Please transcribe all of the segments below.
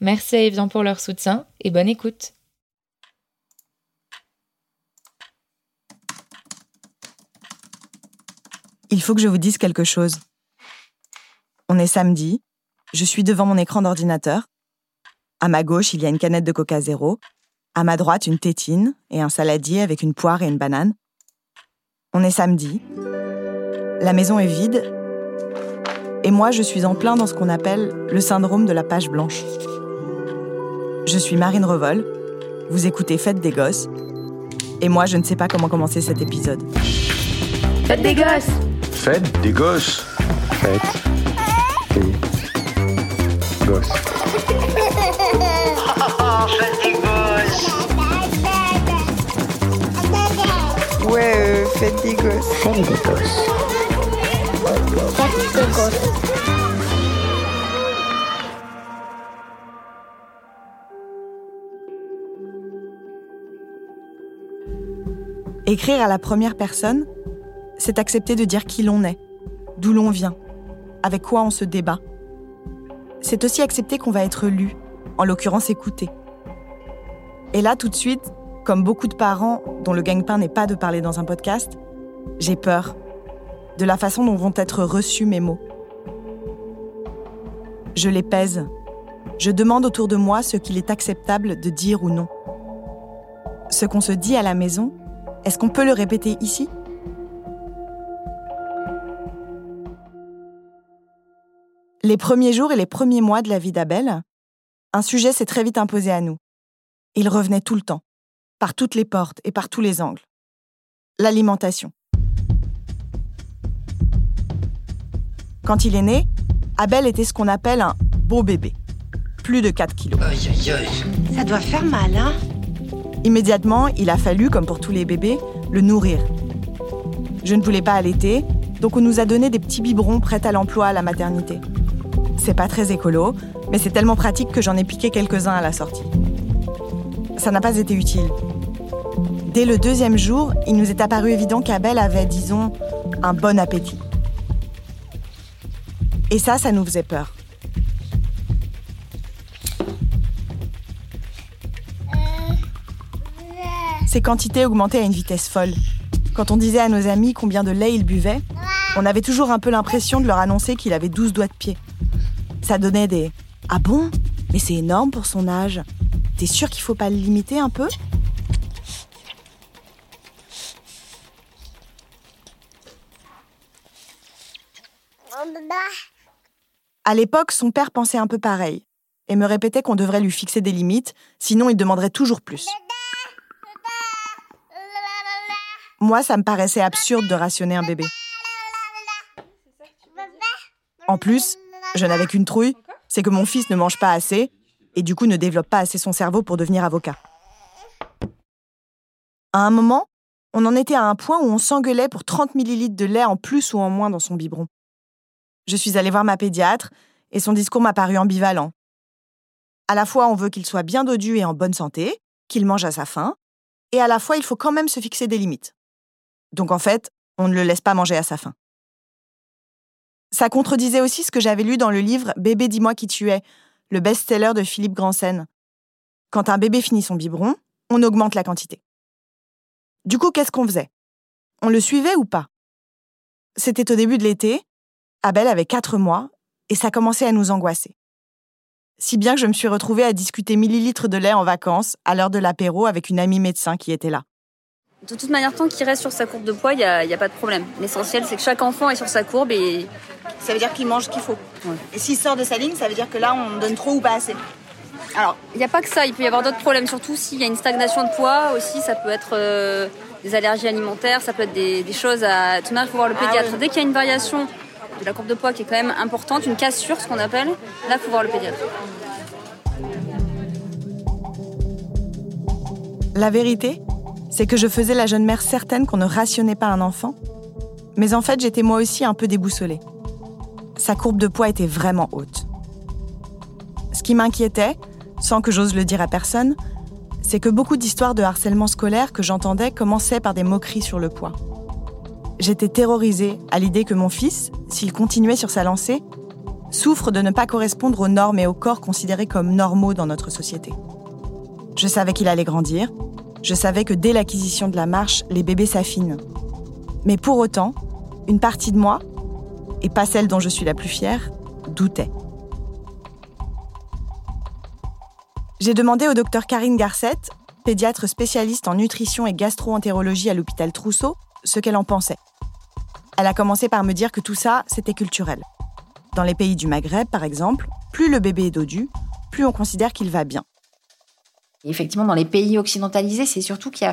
Merci à Evian pour leur soutien et bonne écoute. Il faut que je vous dise quelque chose. On est samedi, je suis devant mon écran d'ordinateur. À ma gauche, il y a une canette de Coca Zéro. À ma droite, une tétine et un saladier avec une poire et une banane. On est samedi. La maison est vide. Et moi, je suis en plein dans ce qu'on appelle le syndrome de la page blanche. Je suis Marine Revol. Vous écoutez Fête des Gosses. Et moi, je ne sais pas comment commencer cet épisode. Fête des Gosses Fête des Gosses Fête des Gosses. Fête des Gosses Ouais, euh, fête des gosses. Fête des Gosses. Fête des Gosses. Écrire à la première personne, c'est accepter de dire qui l'on est, d'où l'on vient, avec quoi on se débat. C'est aussi accepter qu'on va être lu, en l'occurrence écouté. Et là, tout de suite, comme beaucoup de parents dont le gagne-pain n'est pas de parler dans un podcast, j'ai peur de la façon dont vont être reçus mes mots. Je les pèse. Je demande autour de moi ce qu'il est acceptable de dire ou non. Ce qu'on se dit à la maison, est-ce qu'on peut le répéter ici? Les premiers jours et les premiers mois de la vie d'Abel, un sujet s'est très vite imposé à nous. Il revenait tout le temps, par toutes les portes et par tous les angles. L'alimentation. Quand il est né, Abel était ce qu'on appelle un beau bébé. Plus de 4 kilos. Aïe aïe aïe Ça doit faire mal, hein? Immédiatement, il a fallu, comme pour tous les bébés, le nourrir. Je ne voulais pas allaiter, donc on nous a donné des petits biberons prêts à l'emploi à la maternité. C'est pas très écolo, mais c'est tellement pratique que j'en ai piqué quelques-uns à la sortie. Ça n'a pas été utile. Dès le deuxième jour, il nous est apparu évident qu'Abel avait, disons, un bon appétit. Et ça, ça nous faisait peur. Ses quantités augmentaient à une vitesse folle. Quand on disait à nos amis combien de lait il buvait, on avait toujours un peu l'impression de leur annoncer qu'il avait 12 doigts de pied. Ça donnait des Ah bon? Mais c'est énorme pour son âge. T'es sûr qu'il faut pas le limiter un peu? À l'époque, son père pensait un peu pareil et me répétait qu'on devrait lui fixer des limites, sinon il demanderait toujours plus. Moi, ça me paraissait absurde de rationner un bébé. En plus, je n'avais qu'une trouille, c'est que mon fils ne mange pas assez et du coup ne développe pas assez son cerveau pour devenir avocat. À un moment, on en était à un point où on s'engueulait pour 30 millilitres de lait en plus ou en moins dans son biberon. Je suis allée voir ma pédiatre et son discours m'a paru ambivalent. À la fois, on veut qu'il soit bien dodu et en bonne santé, qu'il mange à sa faim, et à la fois, il faut quand même se fixer des limites. Donc en fait, on ne le laisse pas manger à sa faim. Ça contredisait aussi ce que j'avais lu dans le livre Bébé, dis-moi qui tu es, le best-seller de Philippe Grandsen. Quand un bébé finit son biberon, on augmente la quantité. Du coup, qu'est-ce qu'on faisait? On le suivait ou pas? C'était au début de l'été, Abel avait 4 mois, et ça commençait à nous angoisser. Si bien que je me suis retrouvée à discuter millilitres de lait en vacances, à l'heure de l'apéro, avec une amie médecin qui était là. De toute manière, tant qu'il reste sur sa courbe de poids, il n'y a, y a pas de problème. L'essentiel, c'est que chaque enfant est sur sa courbe et Ça veut dire qu'il mange ce qu'il faut. Et s'il sort de sa ligne, ça veut dire que là, on donne trop ou pas assez. Alors, il n'y a pas que ça, il peut y avoir d'autres problèmes, surtout s'il y a une stagnation de poids aussi, ça peut être euh, des allergies alimentaires, ça peut être des, des choses à... Tout de même, il faut voir le Ah pédiatre. oui. Dès qu'il y a une variation de la courbe de poids qui est quand même importante, une cassure, ce qu'on appelle, là, il faut voir le pédiatre. La vérité, c'est que je faisais la jeune mère certaine qu'on ne rationnait pas un enfant, mais en fait j'étais moi aussi un peu déboussolée. Sa courbe de poids était vraiment haute. Ce qui m'inquiétait, sans que j'ose le dire à personne, c'est que beaucoup d'histoires de harcèlement scolaire que j'entendais commençaient par des moqueries sur le poids. J'étais terrorisée à l'idée que mon fils, s'il continuait sur sa lancée, souffre de ne pas correspondre aux normes et aux corps considérés comme normaux dans notre société. Je savais qu'il allait grandir, je savais que dès l'acquisition de la marche, les bébés s'affinent. Mais pour autant, une partie de moi, et pas celle dont je suis la plus fière, doutait. J'ai demandé au docteur Karine Garcette, pédiatre spécialiste en nutrition et gastro-entérologie à l'hôpital Trousseau, ce qu'elle en pensait. Elle a commencé par me dire que tout ça, c'était culturel. Dans les pays du Maghreb, par exemple, plus le bébé est dodu, plus on considère qu'il va bien. Effectivement, dans les pays occidentalisés, c'est surtout qu'il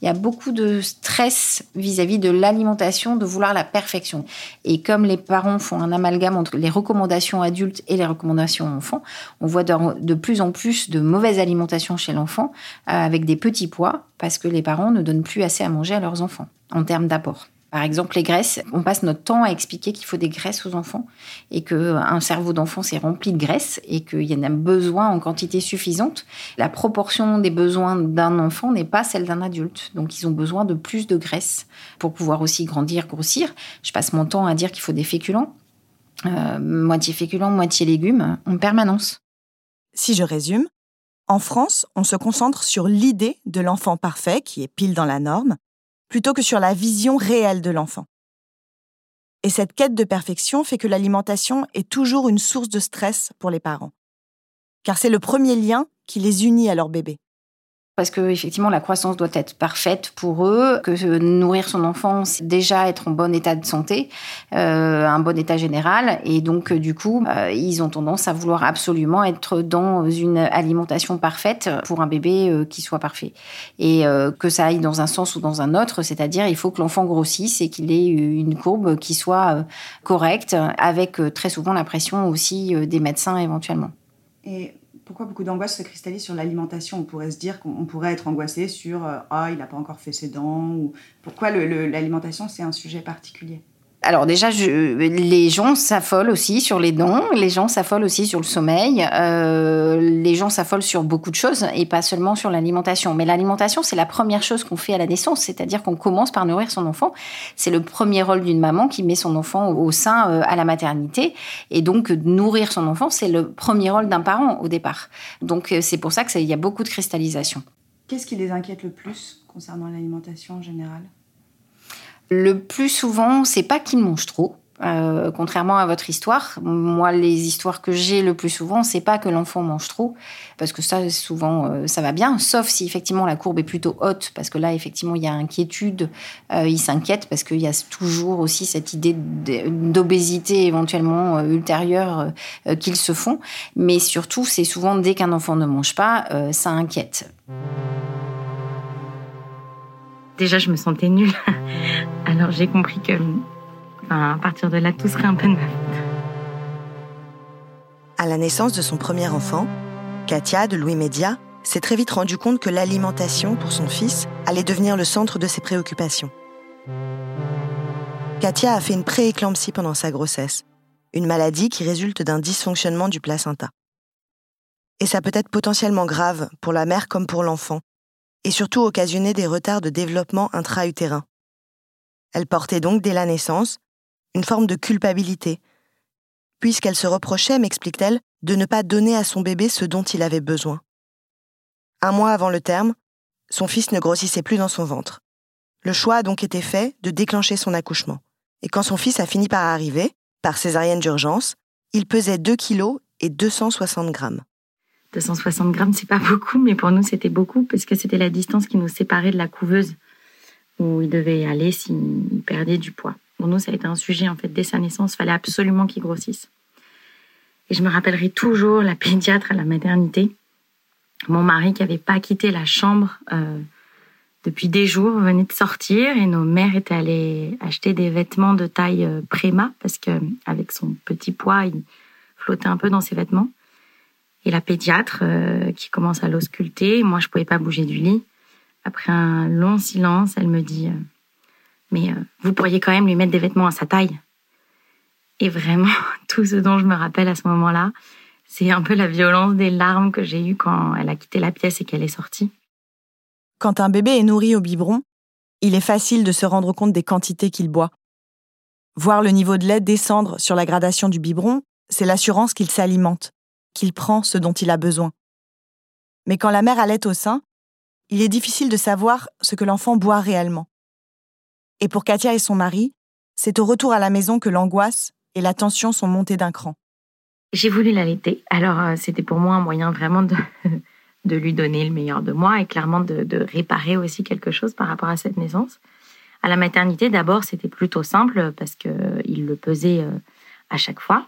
y a beaucoup de stress vis-à-vis de l'alimentation, de vouloir la perfection. Et comme les parents font un amalgame entre les recommandations adultes et les recommandations enfants, on voit de, plus en plus de mauvaise alimentation chez l'enfant euh, avec des petits poids parce que les parents ne donnent plus assez à manger à leurs enfants en termes d'apport. Par exemple, les graisses, on passe notre temps à expliquer qu'il faut des graisses aux enfants et qu'un cerveau d'enfant c'est rempli de graisse et qu'il y en a besoin en quantité suffisante. La proportion des besoins d'un enfant n'est pas celle d'un adulte. Donc, ils ont besoin de plus de graisse pour pouvoir aussi grandir, grossir. Je passe mon temps à dire qu'il faut des féculents, euh, moitié féculents, moitié légumes, en permanence. Si je résume, en France, on se concentre sur l'idée de l'enfant parfait qui est pile dans la norme plutôt que sur la vision réelle de l'enfant. Et cette quête de perfection fait que l'alimentation est toujours une source de stress pour les parents, car c'est le premier lien qui les unit à leur bébé parce que effectivement la croissance doit être parfaite pour eux, que nourrir son enfant c'est déjà être en bon état de santé, euh, un bon état général, et donc euh, du coup euh, ils ont tendance à vouloir absolument être dans une alimentation parfaite pour un bébé euh, qui soit parfait, et euh, que ça aille dans un sens ou dans un autre, c'est-à-dire il faut que l'enfant grossisse et qu'il ait une courbe qui soit correcte, avec très souvent la pression aussi des médecins éventuellement. Et pourquoi beaucoup d'angoisse se cristallise sur l'alimentation? On pourrait se dire qu'on pourrait être angoissé sur ah il n'a pas encore fait ses dents ou pourquoi l'alimentation c'est un sujet particulier? Alors déjà, les gens s'affolent aussi sur les dons, les gens s'affolent aussi sur le sommeil, euh, les gens s'affolent sur beaucoup de choses et pas seulement sur l'alimentation. Mais l'alimentation, c'est la première chose qu'on fait à la naissance, c'est-à-dire qu'on commence par nourrir son enfant. C'est le premier rôle d'une maman qui met son enfant au sein euh, à la maternité. Et donc, nourrir son enfant, c'est le premier rôle d'un parent au départ. Donc, euh, c'est pour ça qu'il y a beaucoup de cristallisation. Qu'est-ce qui les inquiète le plus concernant l'alimentation en général? Le plus souvent, c'est pas qu'ils mangent trop. Euh, contrairement à votre histoire, moi, les histoires que j'ai le plus souvent, c'est pas que l'enfant mange trop, parce que ça, souvent, euh, ça va bien, sauf si effectivement la courbe est plutôt haute, parce que là, effectivement, il y a inquiétude, euh, il s'inquiète, parce qu'il y a toujours aussi cette idée d'obésité éventuellement ultérieure qu'ils se font. Mais surtout, c'est souvent dès qu'un enfant ne mange pas, ça inquiète déjà je me sentais nulle. Alors j'ai compris que à partir de là, tout serait un peu de ma À la naissance de son premier enfant, Katia, de Louis Média, s'est très vite rendu compte que l'alimentation pour son fils allait devenir le centre de ses préoccupations. Katia a fait une prééclampsie pendant sa grossesse, une maladie qui résulte d'un dysfonctionnement du placenta. Et ça peut être potentiellement grave pour la mère comme pour l'enfant, et surtout occasionner des retards de développement intra-utérin. Elle portait donc dès la naissance une forme de culpabilité, puisqu'elle se reprochait, m'explique-t-elle, de ne pas donner à son bébé ce dont il avait besoin. Un mois avant le terme, son fils ne grossissait plus dans son ventre. Le choix a donc été fait de déclencher son accouchement. Et quand son fils a fini par arriver, par césarienne d'urgence, il pesait 2 kg et 260 grammes. 260 grammes, c'est pas beaucoup, mais pour nous, c'était beaucoup parce que c'était la distance qui nous séparait de la couveuse où il devait aller s'il perdait du poids. Pour nous, ça a été un sujet, en fait, dès sa naissance, il fallait absolument qu'il grossisse. Et je me rappellerai toujours la pédiatre à la maternité, mon mari qui avait pas quitté la chambre euh, depuis des jours, venait de sortir et nos mères étaient allées acheter des vêtements de taille euh, préma parce que avec son petit poids, il flottait un peu dans ses vêtements. Et la pédiatre euh, qui commence à l'ausculter, moi je pouvais pas bouger du lit. Après un long silence, elle me dit euh, Mais euh, vous pourriez quand même lui mettre des vêtements à sa taille. Et vraiment, tout ce dont je me rappelle à ce moment-là, c'est un peu la violence des larmes que j'ai eues quand elle a quitté la pièce et qu'elle est sortie. Quand un bébé est nourri au biberon, il est facile de se rendre compte des quantités qu'il boit. Voir le niveau de lait descendre sur la gradation du biberon, c'est l'assurance qu'il s'alimente, qu'il prend ce dont il a besoin. Mais quand la mère allait au sein, il est difficile de savoir ce que l'enfant boit réellement. Et pour Katia et son mari, c'est au retour à la maison que l'angoisse et la tension sont montées d'un cran. J'ai voulu l'allaiter. Alors, euh, c'était pour moi un moyen vraiment de, de lui donner le meilleur de moi et clairement de, réparer aussi quelque chose par rapport à cette naissance. À la maternité, d'abord, c'était plutôt simple parce qu'il le pesait euh, à chaque fois.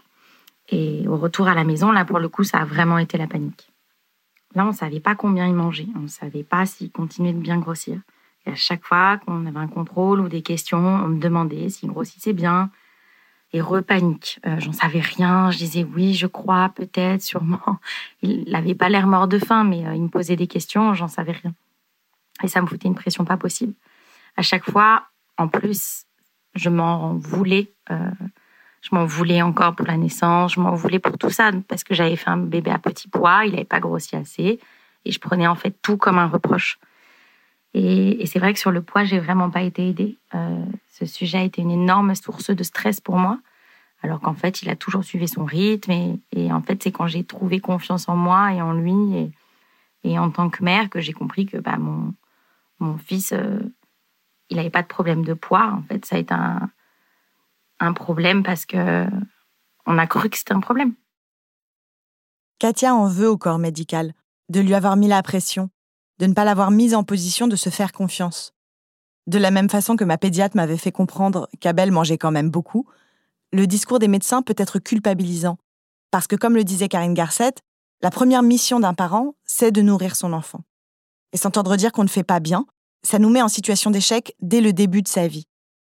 Et au retour à la maison, là, pour le coup, ça a vraiment été la panique. Là, on ne savait pas combien il mangeait. On ne savait pas s'il continuait de bien grossir. Et à chaque fois qu'on avait un contrôle ou des questions, on me demandait s'il grossissait bien. Et repanique. Euh, J'en savais rien. Je disais oui, je crois, peut-être, sûrement. Il n'avait pas l'air mort de faim, mais euh, il me posait des questions, j'en savais rien. Et ça me foutait une pression pas possible. À chaque fois, en plus, je m'en voulais. Euh, je m'en voulais encore pour la naissance, je m'en voulais pour tout ça, parce que j'avais fait un bébé à petit poids, il n'avait pas grossi assez, et je prenais en fait tout comme un reproche. Et, c'est vrai que sur le poids, j'ai vraiment pas été aidée. Euh, ce sujet a été une énorme source de stress pour moi, alors qu'en fait, il a toujours suivi son rythme, et, en fait, c'est quand j'ai trouvé confiance en moi et en lui, et, en tant que mère, que j'ai compris que bah, mon, mon fils, euh, il n'avait pas de problème de poids. En fait, ça a été un, un problème parce que on a cru que c'était un problème. Katia en veut au corps médical, de lui avoir mis la pression, de ne pas l'avoir mise en position de se faire confiance. De la même façon que ma pédiatre m'avait fait comprendre qu'Abel mangeait quand même beaucoup, le discours des médecins peut être culpabilisant, parce que comme le disait Karine Garcette, la première mission d'un parent, c'est de nourrir son enfant. Et s'entendre dire qu'on ne fait pas bien, ça nous met en situation d'échec dès le début de sa vie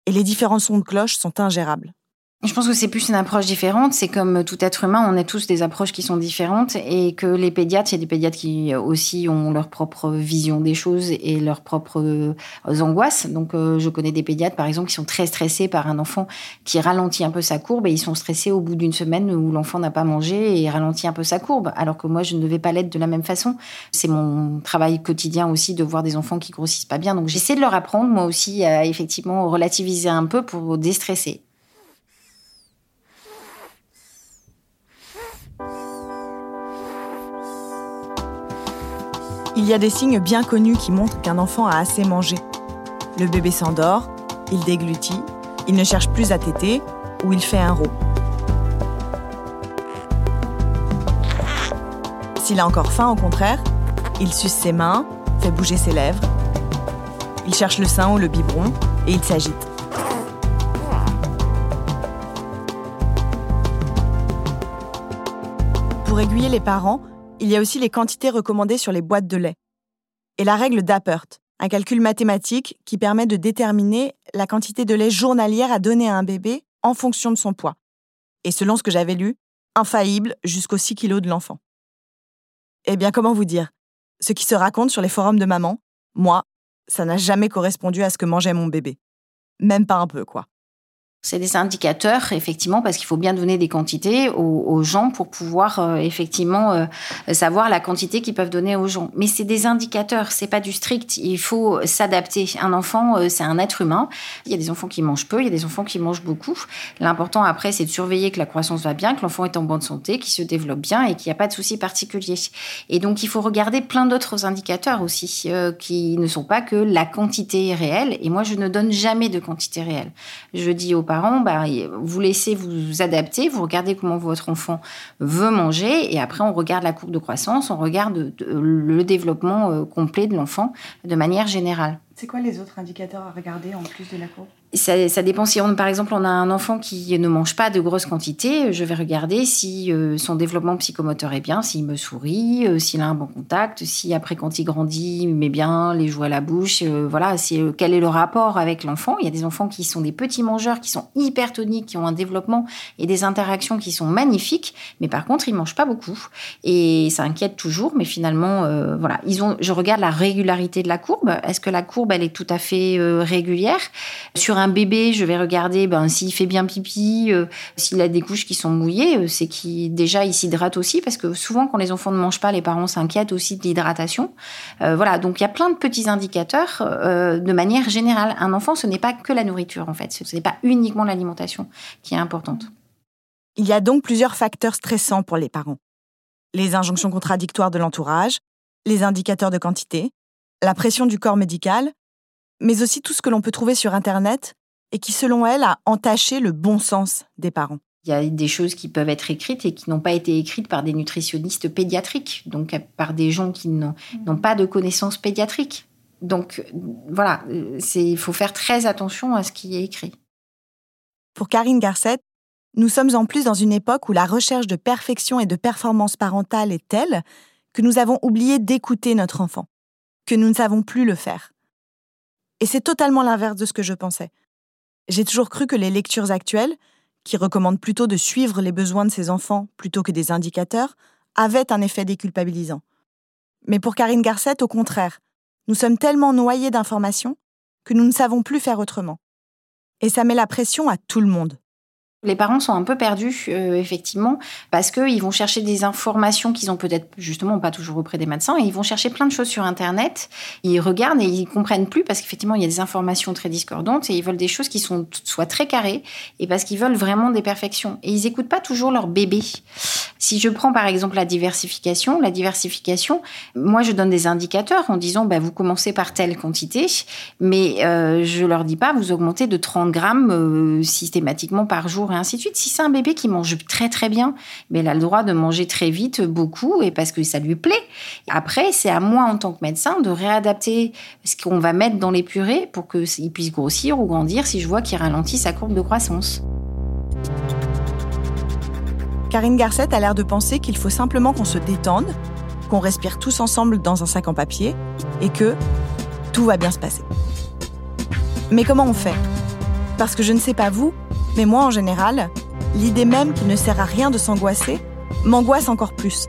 et les différents sons de cloche sont ingérables. Je pense que c'est plus une approche différente. C'est comme tout être humain, on a tous des approches qui sont différentes et que les pédiatres, il y a des pédiatres qui aussi ont leur propre vision des choses et leurs propres euh, angoisses. Donc, euh, je connais des pédiatres, par exemple, qui sont très stressés par un enfant qui ralentit un peu sa courbe et ils sont stressés au bout d'une semaine où l'enfant n'a pas mangé et ralentit un peu sa courbe. Alors que moi, je ne devais pas l'être de la même façon. C'est mon travail quotidien aussi de voir des enfants qui grossissent pas bien. Donc, j'essaie de leur apprendre, moi aussi, à effectivement relativiser un peu pour déstresser. Il y a des signes bien connus qui montrent qu'un enfant a assez mangé. Le bébé s'endort, il déglutit, il ne cherche plus à téter ou il fait un rot. S'il a encore faim, au contraire, il suce ses mains, fait bouger ses lèvres. Il cherche le sein ou le biberon et il s'agite. Pour aiguiller les parents, il y a aussi les quantités recommandées sur les boîtes de lait. Et la règle d'Appert, un calcul mathématique qui permet de déterminer la quantité de lait journalière à donner à un bébé en fonction de son poids. Et selon ce que j'avais lu, infaillible jusqu'aux 6 kilos de l'enfant. Eh bien, comment vous dire? Ce qui se raconte sur les forums de maman, moi, ça n'a jamais correspondu à ce que mangeait mon bébé. Même pas un peu, quoi. C'est des indicateurs, effectivement, parce qu'il faut bien donner des quantités aux, gens pour pouvoir euh, effectivement euh, savoir la quantité qu'ils peuvent donner aux gens. Mais c'est des indicateurs, c'est pas du strict. Il faut s'adapter. Un enfant, euh, c'est un être humain. Il y a des enfants qui mangent peu, il y a des enfants qui mangent beaucoup. L'important après, c'est de surveiller que la croissance va bien, que l'enfant est en bonne santé, qu'il se développe bien et qu'il n'y a pas de soucis particuliers. Et donc, il faut regarder plein d'autres indicateurs aussi, qui ne sont pas que la quantité réelle. Et moi, je ne donne jamais de quantité réelle. Je dis aux parents, bah, vous laissez vous adapter, vous regardez comment votre enfant veut manger, et après on regarde la courbe de croissance, on regarde le développement euh, complet de l'enfant de manière générale. C'est quoi les autres indicateurs à regarder en plus de la courbe? Ça, dépend si par exemple, on a un enfant qui ne mange pas de grosses quantités, je vais regarder si euh, son développement psychomoteur est bien, s'il me sourit, euh, s'il a un bon contact, si après quand il grandit, il met bien les jouets à la bouche, euh, voilà, c'est quel est le rapport avec l'enfant? Il y a des enfants qui sont des petits mangeurs, qui sont hypertoniques, qui ont un développement et des interactions qui sont magnifiques, mais par contre, ils mangent pas beaucoup et ça inquiète toujours. Mais finalement, voilà, ils ont. Je regarde la régularité de la courbe. Est-ce que la courbe elle est tout à fait régulière? Sur un bébé, je vais regarder ben, s'il fait bien pipi, euh, s'il a des couches qui sont mouillées, euh, c'est qu'il déjà il s'hydrate aussi parce que souvent quand les enfants ne mangent pas, les parents s'inquiètent aussi de l'hydratation. Euh, voilà, donc il y a plein de petits indicateurs de manière générale. Un enfant, ce n'est pas que la nourriture en fait, ce n'est pas uniquement l'alimentation qui est importante. Il y a donc plusieurs facteurs stressants pour les parents. Les injonctions contradictoires de l'entourage, les indicateurs de quantité, la pression du corps médical, mais aussi tout ce que l'on peut trouver sur Internet et qui, selon elle, a entaché le bon sens des parents. Il y a des choses qui peuvent être écrites et qui n'ont pas été écrites par des nutritionnistes pédiatriques, donc par des gens qui n'ont pas de connaissances pédiatriques. Donc voilà, il faut faire très attention à ce qui est écrit. Pour Karine Garcet, nous sommes en plus dans une époque où la recherche de perfection et de performance parentale est telle que nous avons oublié d'écouter notre enfant, que nous ne savons plus le faire. Et c'est totalement l'inverse de ce que je pensais. J'ai toujours cru que les lectures actuelles, qui recommandent plutôt de suivre les besoins de ses enfants plutôt que des indicateurs, avaient un effet déculpabilisant. Mais pour Karine Garcet, au contraire, nous sommes tellement noyés d'informations que nous ne savons plus faire autrement. Et ça met la pression à tout le monde. Les parents sont un peu perdus, euh, effectivement, parce qu'ils vont chercher des informations qu'ils ont peut-être justement pas toujours auprès des médecins, et ils vont chercher plein de choses sur Internet. Ils regardent et ils comprennent plus parce qu'effectivement il y a des informations très discordantes et ils veulent des choses qui sont soient très carrées et parce qu'ils veulent vraiment des perfections. Et ils écoutent pas toujours leur bébé. Si je prends par exemple la diversification, la diversification, moi je donne des indicateurs en disant bah, vous commencez par telle quantité, mais euh, je leur dis pas vous augmentez de 30 grammes euh, systématiquement par jour et ainsi de suite. Si c'est un bébé qui mange très très bien, mais il a le droit de manger très vite, beaucoup, et parce que ça lui plaît. Après, c'est à moi en tant que médecin de réadapter ce qu'on va mettre dans les purées pour qu'il puisse grossir ou grandir si je vois qu'il ralentit sa courbe de croissance. Karine Garcet a l'air de penser qu'il faut simplement qu'on se détende, qu'on respire tous ensemble dans un sac en papier et que tout va bien se passer. Mais comment on fait? Parce que je ne sais pas vous, mais moi, en général, l'idée même qu'il ne sert à rien de s'angoisser m'angoisse encore plus.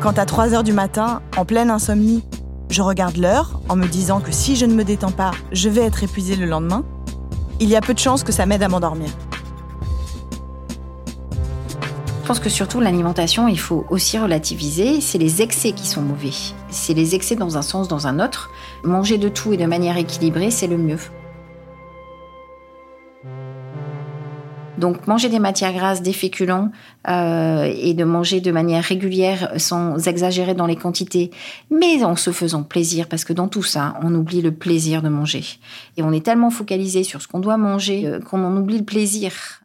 Quand à 3 heures du matin, en pleine insomnie, je regarde l'heure en me disant que si je ne me détends pas, je vais être épuisée le lendemain, il y a peu de chances que ça m'aide à m'endormir. Je pense que surtout l'alimentation, il faut aussi relativiser. C'est les excès qui sont mauvais. C'est les excès dans un sens, dans un autre. Manger de tout et de manière équilibrée, c'est le mieux. Donc manger des matières grasses, des féculents euh, et de manger de manière régulière sans exagérer dans les quantités, mais en se faisant plaisir, parce que dans tout ça, on oublie le plaisir de manger. Et on est tellement focalisé sur ce qu'on doit manger euh, qu'on en oublie le plaisir.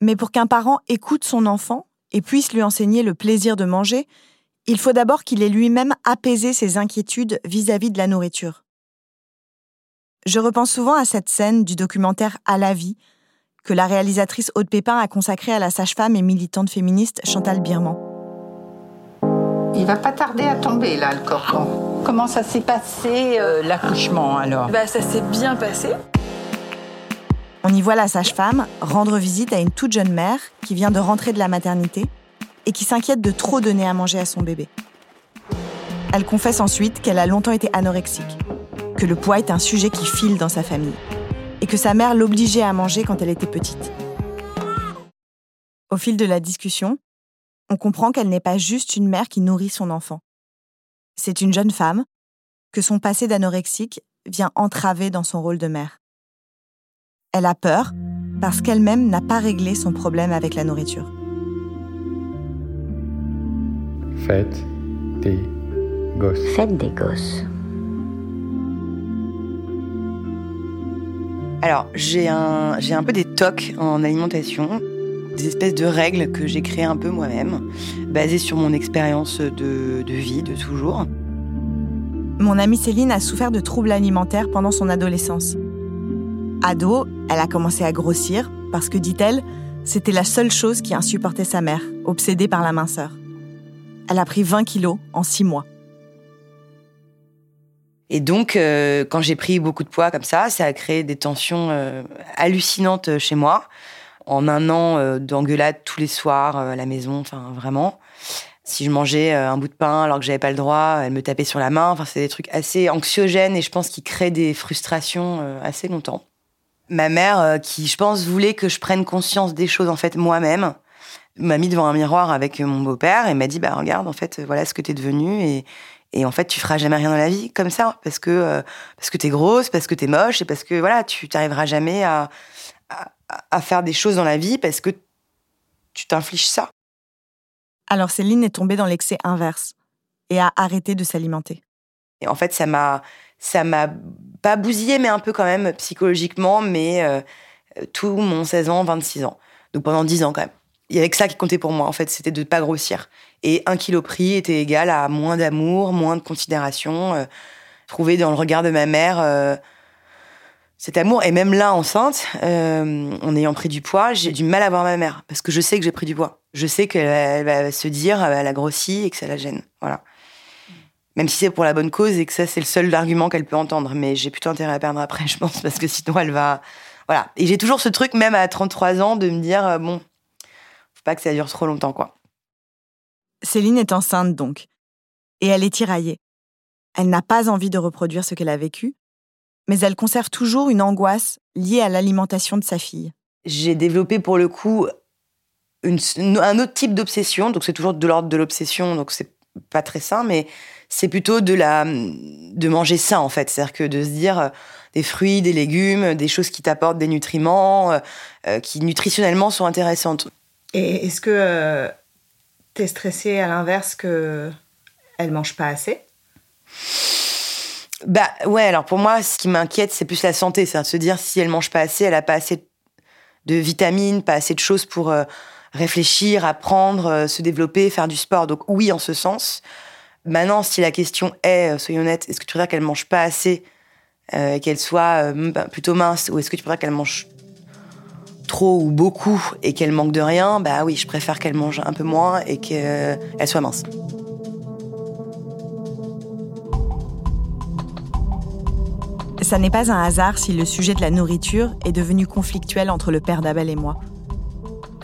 Mais pour qu'un parent écoute son enfant et puisse lui enseigner le plaisir de manger, il faut d'abord qu'il ait lui-même apaisé ses inquiétudes vis-à-vis -vis de la nourriture. Je repense souvent à cette scène du documentaire À la vie, que la réalisatrice Aude Pépin a consacré à la sage-femme et militante féministe Chantal Birman. Il va pas tarder à tomber là, le cordon. Comment ça s'est passé euh, L'accouchement alors bah, Ça s'est bien passé. On y voit la sage-femme rendre visite à une toute jeune mère qui vient de rentrer de la maternité et qui s'inquiète de trop donner à manger à son bébé. Elle confesse ensuite qu'elle a longtemps été anorexique, que le poids est un sujet qui file dans sa famille et que sa mère l'obligeait à manger quand elle était petite. Au fil de la discussion, on comprend qu'elle n'est pas juste une mère qui nourrit son enfant. C'est une jeune femme que son passé d'anorexique vient entraver dans son rôle de mère. Elle a peur parce qu'elle-même n'a pas réglé son problème avec la nourriture. Faites des gosses. Faites des gosses. Alors, j'ai un, j'ai un peu des tocs en alimentation, des espèces de règles que j'ai créées un peu moi-même, basées sur mon expérience de, de vie de toujours. Mon amie Céline a souffert de troubles alimentaires pendant son adolescence. Ado, elle a commencé à grossir parce que, dit-elle, c'était la seule chose qui insupportait sa mère, obsédée par la minceur. Elle a pris 20 kilos en 6 mois. Et donc, euh, quand j'ai pris beaucoup de poids comme ça, ça a créé des tensions euh, hallucinantes chez moi. En un an euh, d'engueulade tous les soirs à la maison, enfin vraiment. Si je mangeais un bout de pain alors que j'avais pas le droit, elle me tapait sur la main. Enfin, c'est des trucs assez anxiogènes et je pense qu'ils créent des frustrations assez longtemps. Ma mère, qui je pense voulait que je prenne conscience des choses en fait moi-même, m'a mis devant un miroir avec mon beau-père et m'a dit bah regarde en fait voilà ce que t'es devenu et en fait, tu feras jamais rien dans la vie comme ça, parce que euh, parce que t'es grosse, parce que t'es moche, et parce que voilà, tu t'arriveras jamais à, à, faire des choses dans la vie parce que tu t'infliges ça. Alors Céline est tombée dans l'excès inverse et a arrêté de s'alimenter. Et en fait, ça m'a ça m'a pas bousillé, mais un peu quand même psychologiquement, mais euh, tout mon 16 ans, 26 ans. Donc pendant 10 ans quand même il y avait que ça qui comptait pour moi, en fait, c'était de ne pas grossir. Et un kilo pris était égal à moins d'amour, moins de considération. Euh, trouver dans le regard de ma mère euh, cet amour. Et même là, enceinte, euh, en ayant pris du poids, j'ai du mal à voir ma mère, parce que je sais que j'ai pris du poids. Je sais qu'elle va se dire, elle a grossi et que ça la gêne. Voilà. Même si c'est pour la bonne cause et que ça, c'est le seul argument qu'elle peut entendre. Mais j'ai plutôt intérêt à perdre après, je pense, parce que sinon, elle va... Voilà. Et j'ai toujours ce truc, même à 33 ans, de me dire, bon, pas que ça dure trop longtemps, quoi. Céline est enceinte donc, et elle est tiraillée. Elle n'a pas envie de reproduire ce qu'elle a vécu, mais elle conserve toujours une angoisse liée à l'alimentation de sa fille. J'ai développé pour le coup un autre type d'obsession, donc c'est toujours de l'ordre de l'obsession, donc c'est pas très sain, mais c'est plutôt de la de manger sain en fait, c'est-à-dire que de se dire euh, des fruits, des légumes, des choses qui t'apportent des nutriments, euh, euh, qui nutritionnellement sont intéressantes. Et est-ce que euh, tu es stressée à l'inverse que elle mange pas assez? Bah ouais, alors pour moi, ce qui m'inquiète, c'est plus la santé. C'est de se dire si elle mange pas assez, elle a pas assez de vitamines, pas assez de choses pour euh, réfléchir, apprendre, euh, se développer, faire du sport. Donc oui, en ce sens. Maintenant, si la question est, soyons honnêtes, est-ce que tu voudrais qu'elle mange pas assez, qu'elle soit plutôt mince, ou est-ce que tu voudrais qu'elle mange trop ou beaucoup et qu'elle manque de rien, bah oui, je préfère qu'elle mange un peu moins et qu'elle soit mince. Ça n'est pas un hasard si le sujet de la nourriture est devenu conflictuel entre le père d'Abel et moi.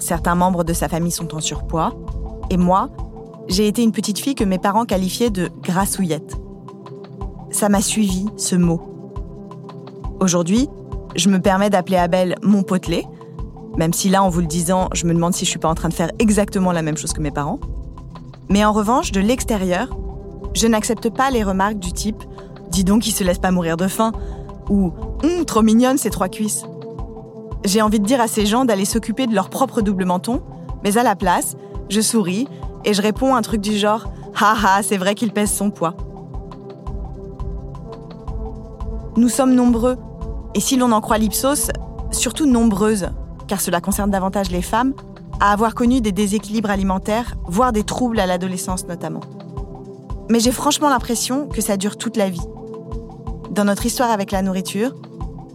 Certains membres de sa famille sont en surpoids, et moi, j'ai été une petite fille que mes parents qualifiaient de grassouillette. Ça m'a suivi, ce mot. Aujourd'hui, je me permets d'appeler Abel mon potelet, même si là, en vous le disant, je me demande si je suis pas en train de faire exactement la même chose que mes parents. Mais en revanche, de l'extérieur, je n'accepte pas les remarques du type Dis donc, il se laisse pas mourir de faim ou hum, trop mignonne ces trois cuisses. J'ai envie de dire à ces gens d'aller s'occuper de leur propre double menton, mais à la place, je souris et je réponds un truc du genre Haha, c'est vrai qu'il pèse son poids. Nous sommes nombreux, et si l'on en croit l'Ipsos, surtout nombreuses car cela concerne davantage les femmes, à avoir connu des déséquilibres alimentaires, voire des troubles à l'adolescence notamment. Mais j'ai franchement l'impression que ça dure toute la vie. Dans notre histoire avec la nourriture,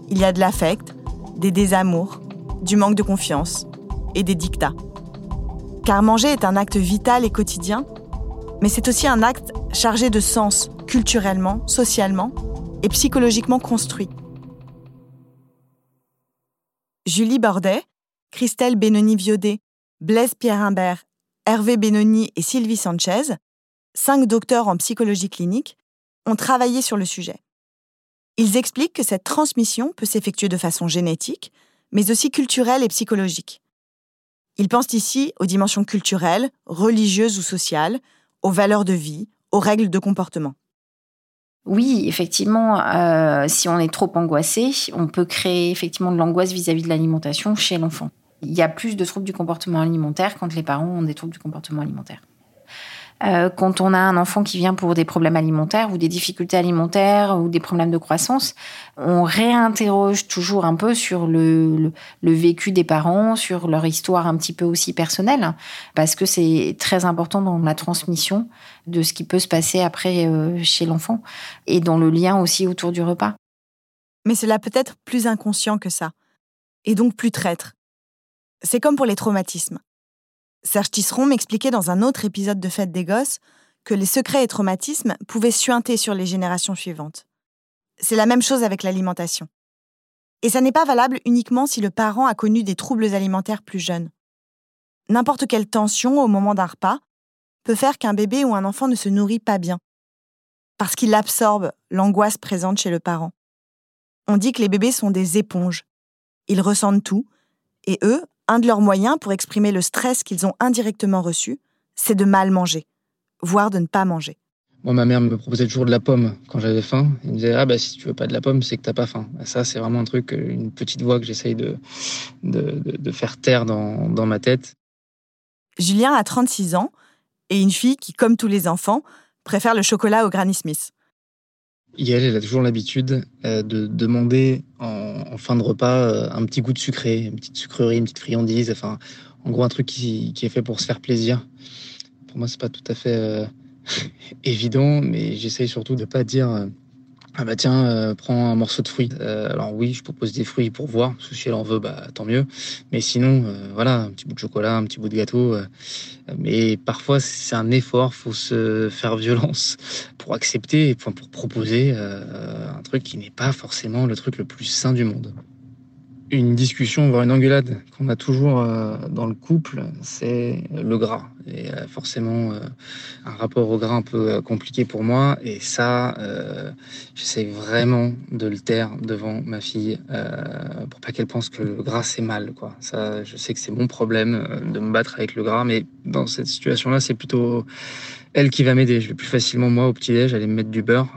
il y a de l'affect, des désamours, du manque de confiance et des dictats. Car manger est un acte vital et quotidien, mais c'est aussi un acte chargé de sens culturellement, socialement et psychologiquement construit. Julie Bordet, Christelle Benoni-Viodet, Blaise Pierre-Imbert, Hervé Benoni et Sylvie Sanchez, cinq docteurs en psychologie clinique, ont travaillé sur le sujet. Ils expliquent que cette transmission peut s'effectuer de façon génétique, mais aussi culturelle et psychologique. Ils pensent ici aux dimensions culturelles, religieuses ou sociales, aux valeurs de vie, aux règles de comportement. Oui, effectivement, euh, si on est trop angoissé, on peut créer effectivement de l'angoisse vis-à-vis de l'alimentation chez l'enfant. Il y a plus de troubles du comportement alimentaire quand les parents ont des troubles du comportement alimentaire. Euh, quand on a un enfant qui vient pour des problèmes alimentaires ou des difficultés alimentaires ou des problèmes de croissance, on réinterroge toujours un peu sur le, vécu des parents, sur leur histoire un petit peu aussi personnelle, parce que c'est très important dans la transmission de ce qui peut se passer après euh, chez l'enfant et dans le lien aussi autour du repas. Mais cela peut être plus inconscient que ça, et donc plus traître. C'est comme pour les traumatismes. Serge Tisseron m'expliquait dans un autre épisode de Fête des Gosses que les secrets et traumatismes pouvaient suinter sur les générations suivantes. C'est la même chose avec l'alimentation. Et ça n'est pas valable uniquement si le parent a connu des troubles alimentaires plus jeunes. N'importe quelle tension au moment d'un repas peut faire qu'un bébé ou un enfant ne se nourrit pas bien, parce qu'il absorbe l'angoisse présente chez le parent. On dit que les bébés sont des éponges. Ils ressentent tout, et eux, un de leurs moyens pour exprimer le stress qu'ils ont indirectement reçu, c'est de mal manger, voire de ne pas manger. Moi, ma mère me proposait toujours de la pomme quand j'avais faim. Elle me disait ah bah si tu veux pas de la pomme, c'est que t'as pas faim. ça, c'est vraiment un truc, une petite voix que j'essaye de, de, de, faire taire dans, dans ma tête. Julien a 36 ans et une fille qui, comme tous les enfants, préfère le chocolat au Granny Smith. Yael, elle a toujours l'habitude euh, de demander en, fin de repas euh, un petit goût de sucré, une petite sucrerie, une petite friandise, enfin, en gros un truc qui, est fait pour se faire plaisir. Pour moi, c'est pas tout à fait euh, évident, mais j'essaye surtout de pas dire ah bah tiens, euh, prends un morceau de fruit. Euh, alors oui, je propose des fruits pour voir, si elle en veut, bah tant mieux. Mais sinon, voilà, un petit bout de chocolat, un petit bout de gâteau. mais parfois, c'est un effort, faut se faire violence pour accepter, pour proposer un truc qui n'est pas forcément le truc le plus sain du monde une discussion, voire une engueulade qu'on a toujours euh, dans le couple, c'est le gras. Et euh, forcément, euh, un rapport au gras un peu compliqué pour moi. Et ça, j'essaie vraiment de le taire devant ma fille pour pas qu'elle pense que le gras c'est mal. Quoi. Ça, je sais que c'est mon problème de me battre avec le gras, mais dans cette situation-là, c'est plutôt elle qui va m'aider. Je vais plus facilement moi au petit déj aller me mettre du beurre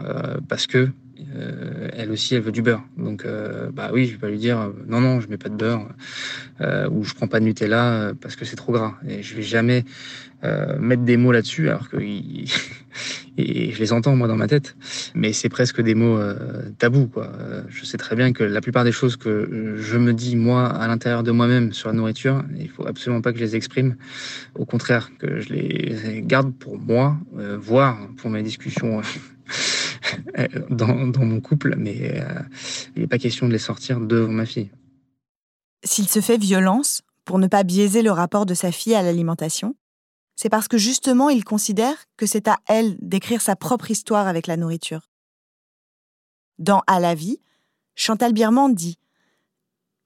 parce que euh, elle aussi, elle veut du beurre. Donc, euh, bah oui, je vais pas lui dire euh, non, non, je mets pas de beurre ou je prends pas de Nutella parce que c'est trop gras. Et je vais jamais mettre des mots là-dessus, alors que et je les entends moi dans ma tête, mais c'est presque des mots tabous. Quoi. Je sais très bien que la plupart des choses que je me dis moi à l'intérieur de moi-même sur la nourriture, il faut absolument pas que je les exprime. Au contraire, que je les garde pour moi, voire pour mes discussions euh, dans, mon couple, mais euh, il n'est pas question de les sortir devant ma fille. S'il se fait violence pour ne pas biaiser le rapport de sa fille à l'alimentation, c'est parce que justement il considère que c'est à elle d'écrire sa propre histoire avec la nourriture. Dans À la vie, Chantal Birman dit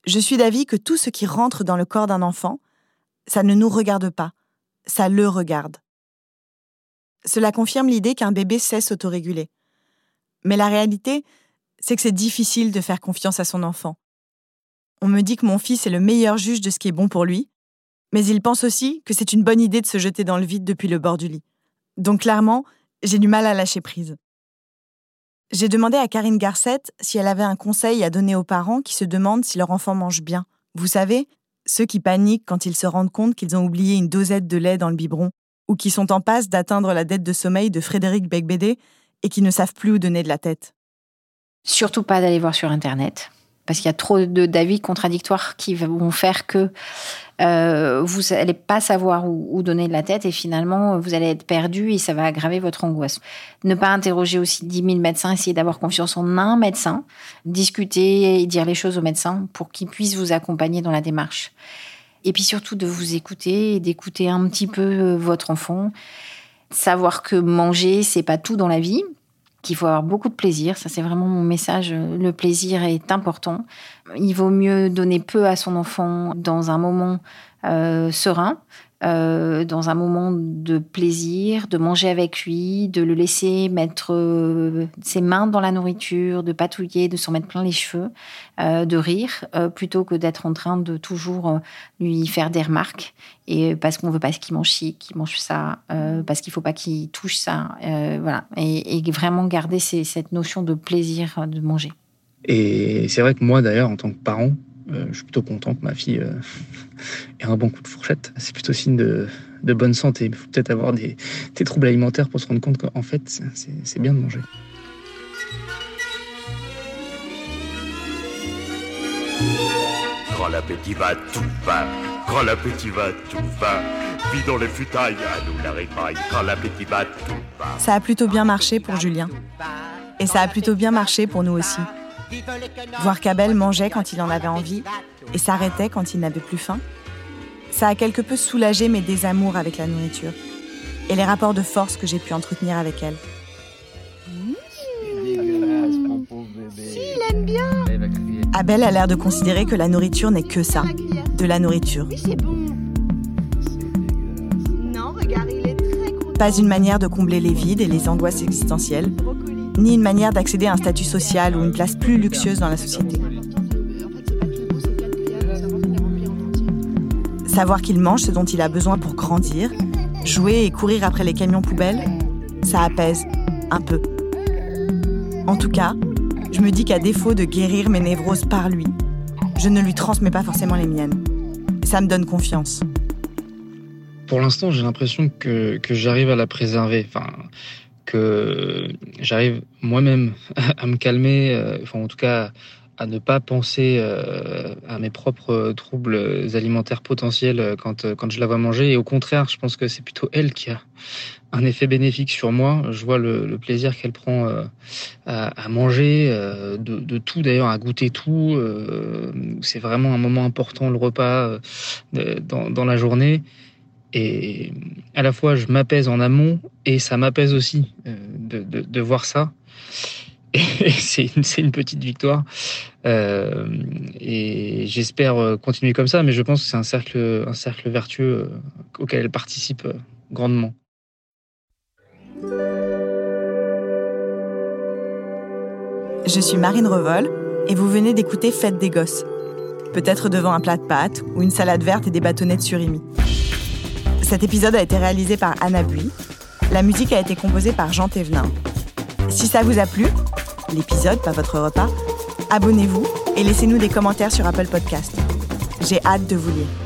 Je suis d'avis que tout ce qui rentre dans le corps d'un enfant, ça ne nous regarde pas, ça le regarde. Cela confirme l'idée qu'un bébé sait s'autoréguler. Mais la réalité, c'est que c'est difficile de faire confiance à son enfant. On me dit que mon fils est le meilleur juge de ce qui est bon pour lui, mais il pense aussi que c'est une bonne idée de se jeter dans le vide depuis le bord du lit. Donc clairement, j'ai du mal à lâcher prise. J'ai demandé à Karine Garcette si elle avait un conseil à donner aux parents qui se demandent si leur enfant mange bien. Vous savez, ceux qui paniquent quand ils se rendent compte qu'ils ont oublié une dosette de lait dans le biberon, ou qui sont en passe d'atteindre la dette de sommeil de Frédéric Becbédé et qui ne savent plus où donner de la tête. Surtout pas d'aller voir sur Internet, parce qu'il y a trop d'avis contradictoires qui vont faire que euh, vous n'allez pas savoir où, donner de la tête et finalement vous allez être perdu et ça va aggraver votre angoisse. Ne pas interroger aussi 10 000 médecins, essayer d'avoir confiance en un médecin, discuter et dire les choses au médecin pour qu'il puisse vous accompagner dans la démarche. Et puis surtout de vous écouter et d'écouter un petit peu euh, votre enfant savoir que manger, c'est pas tout dans la vie, qu'il faut avoir beaucoup de plaisir. Ça, c'est vraiment mon message. Le plaisir est important. Il vaut mieux donner peu à son enfant dans un moment euh, serein euh, dans un moment de plaisir, de manger avec lui, de le laisser mettre euh, ses mains dans la nourriture, de patouiller, de s'en mettre plein les cheveux, euh, de rire, plutôt que d'être en train de toujours lui faire des remarques. Et parce qu'on veut pas qu'il mange ci, qu'il mange ça, parce qu'il faut pas qu'il touche ça, voilà. Et, vraiment garder cette notion de plaisir de manger. Et c'est vrai que moi d'ailleurs, en tant que parent, je suis plutôt content que ma fille euh, ait un bon coup de fourchette. C'est plutôt signe de, bonne santé. Il faut peut-être avoir des, troubles alimentaires pour se rendre compte qu'en fait, c'est bien de manger. Quand l'appétit va, tout va. Quand l'appétit va, tout va. Dans les futailles, à nous la répaille. Quand l'appétit va, tout va. Ça a plutôt bien marché pour Julien. Et ça a plutôt bien marché pour nous aussi. Voir qu'Abel mangeait quand il en avait envie et s'arrêtait quand il n'avait plus faim, ça a quelque peu soulagé mes désamours avec la nourriture et les rapports de force que j'ai pu entretenir avec elle. S'il aime bien. Abel a l'air de considérer que la nourriture n'est que ça, de la nourriture. Pas une manière de combler les vides et les angoisses existentielles, ni une manière d'accéder à un statut social ou une place plus luxueuse dans la société. Savoir qu'il mange ce dont il a besoin pour grandir, jouer et courir après les camions poubelles, ça apaise un peu. En tout cas, je me dis qu'à défaut de guérir mes névroses par lui, je ne lui transmets pas forcément les miennes. Ça me donne confiance. Pour l'instant, j'ai l'impression que, que j'arrive à la préserver. Enfin, que j'arrive moi-même à me calmer, euh, enfin, en tout cas, à ne pas penser euh, à mes propres troubles alimentaires potentiels quand, quand je la vois manger. Et au contraire, je pense que c'est plutôt elle qui a un effet bénéfique sur moi. Je vois le, plaisir qu'elle prend euh, à, manger, euh, de, de, tout d'ailleurs, à goûter tout. Euh, c'est vraiment un moment important, le repas dans, dans la journée. Et à la fois, je m'apaise en amont et ça m'apaise aussi de, de, de voir ça c'est une, petite victoire. Euh, et j'espère continuer comme ça, mais je pense que c'est un cercle, un cercle vertueux auquel elle participe grandement. Je suis Marine Revol et vous venez d'écouter Fête des gosses. Peut-être devant un plat de pâtes ou une salade verte et des bâtonnets de surimi. Cet épisode a été réalisé par Anna Bui. La musique a été composée par Jean Thévenin. Si ça vous a plu, l'épisode, pas votre repas, abonnez-vous et laissez-nous des commentaires sur Apple Podcast. J'ai hâte de vous lire.